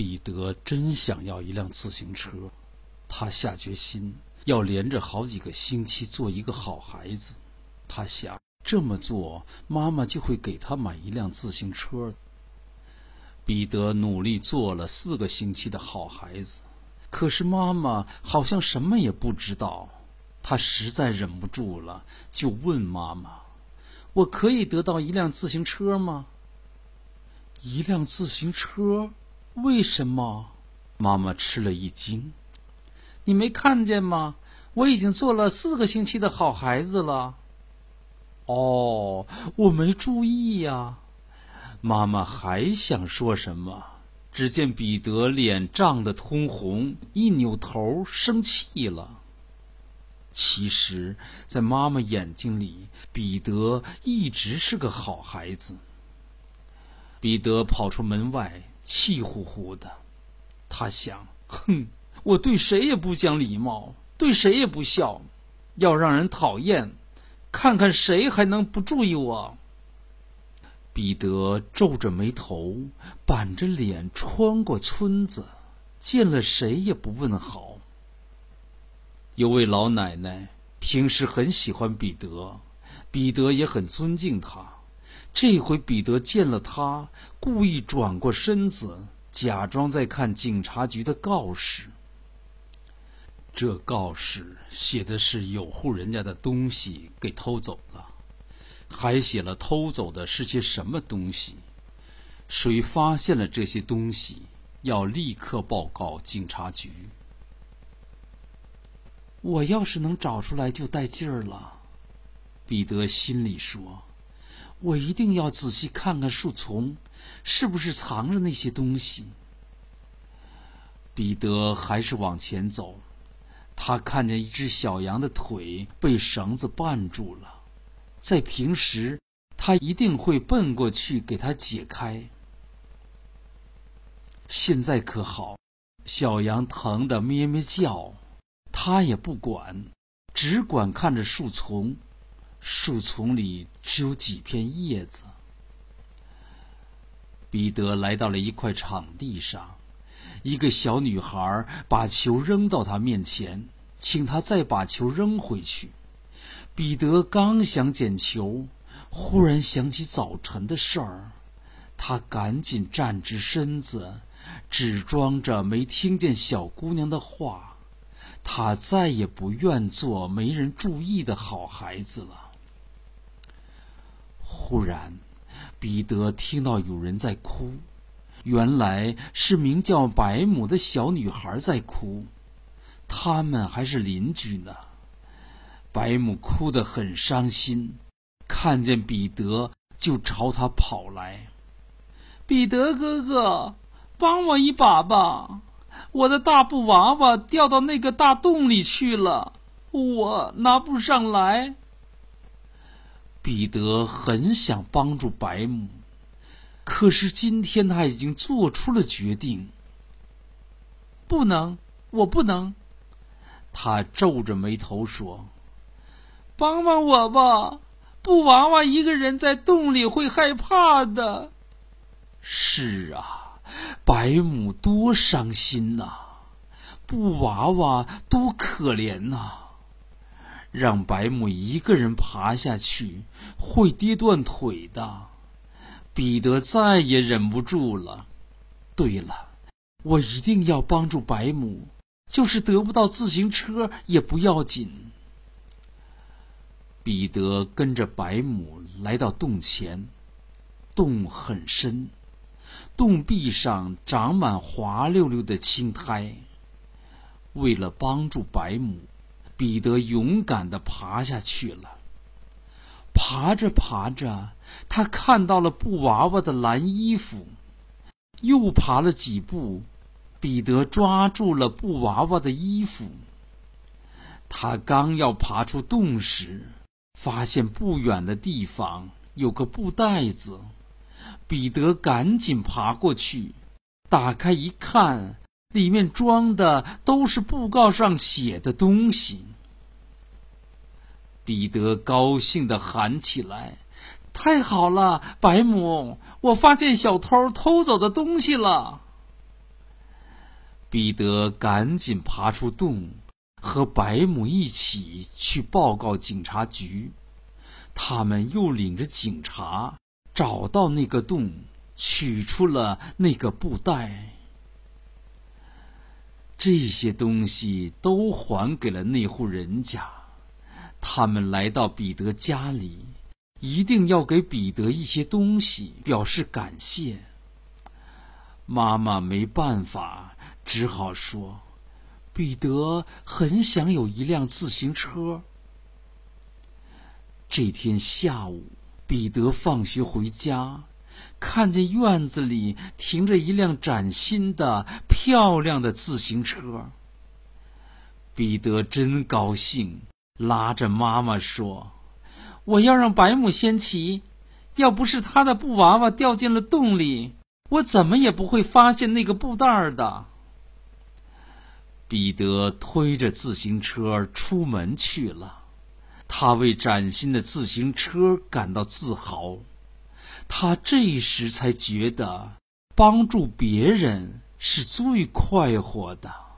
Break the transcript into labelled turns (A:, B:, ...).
A: 彼得真想要一辆自行车，他下决心要连着好几个星期做一个好孩子。他想这么做，妈妈就会给他买一辆自行车。彼得努力做了四个星期的好孩子，可是妈妈好像什么也不知道。他实在忍不住了，就问妈妈：“我可以得到一辆自行车吗？”一辆自行车。为什么？妈妈吃了一惊。你没看见吗？我已经做了四个星期的好孩子了。哦，我没注意呀。妈妈还想说什么，只见彼得脸涨得通红，一扭头生气了。其实，在妈妈眼睛里，彼得一直是个好孩子。彼得跑出门外。气呼呼的，他想：“哼，我对谁也不讲礼貌，对谁也不笑，要让人讨厌，看看谁还能不注意我。”彼得皱着眉头，板着脸穿过村子，见了谁也不问好。有位老奶奶平时很喜欢彼得，彼得也很尊敬她。这回彼得见了他，故意转过身子，假装在看警察局的告示。这告示写的是有户人家的东西给偷走了，还写了偷走的是些什么东西，谁发现了这些东西，要立刻报告警察局。我要是能找出来就带劲儿了，彼得心里说。我一定要仔细看看树丛，是不是藏着那些东西。彼得还是往前走，他看见一只小羊的腿被绳子绊住了，在平时他一定会奔过去给它解开。现在可好，小羊疼得咩咩叫，他也不管，只管看着树丛。树丛里只有几片叶子。彼得来到了一块场地上，一个小女孩把球扔到他面前，请他再把球扔回去。彼得刚想捡球，忽然想起早晨的事儿，他赶紧站直身子，只装着没听见小姑娘的话。他再也不愿做没人注意的好孩子了。忽然，彼得听到有人在哭，原来是名叫白母的小女孩在哭。他们还是邻居呢。白母哭得很伤心，看见彼得就朝他跑来。彼得哥哥，帮我一把吧！我的大布娃娃掉到那个大洞里去了，我拿不上来。彼得很想帮助白母，可是今天他已经做出了决定。不能，我不能。他皱着眉头说：“帮帮我吧，布娃娃一个人在洞里会害怕的。”是啊，白母多伤心呐，布娃娃多可怜呐。让白母一个人爬下去，会跌断腿的。彼得再也忍不住了。对了，我一定要帮助白母，就是得不到自行车也不要紧。彼得跟着白母来到洞前，洞很深，洞壁上长满滑溜溜的青苔。为了帮助白母。彼得勇敢地爬下去了。爬着爬着，他看到了布娃娃的蓝衣服。又爬了几步，彼得抓住了布娃娃的衣服。他刚要爬出洞时，发现不远的地方有个布袋子。彼得赶紧爬过去，打开一看，里面装的都是布告上写的东西。彼得高兴的喊起来：“太好了，白母！我发现小偷偷走的东西了。”彼得赶紧爬出洞，和白母一起去报告警察局。他们又领着警察找到那个洞，取出了那个布袋。这些东西都还给了那户人家。他们来到彼得家里，一定要给彼得一些东西表示感谢。妈妈没办法，只好说：“彼得很想有一辆自行车。”这天下午，彼得放学回家，看见院子里停着一辆崭新的、漂亮的自行车。彼得真高兴，拉着妈妈说：“我要让白母先骑，要不是他的布娃娃掉进了洞里，我怎么也不会发现那个布袋儿的。”彼得推着自行车出门去了。他为崭新的自行车感到自豪，他这时才觉得帮助别人是最快活的。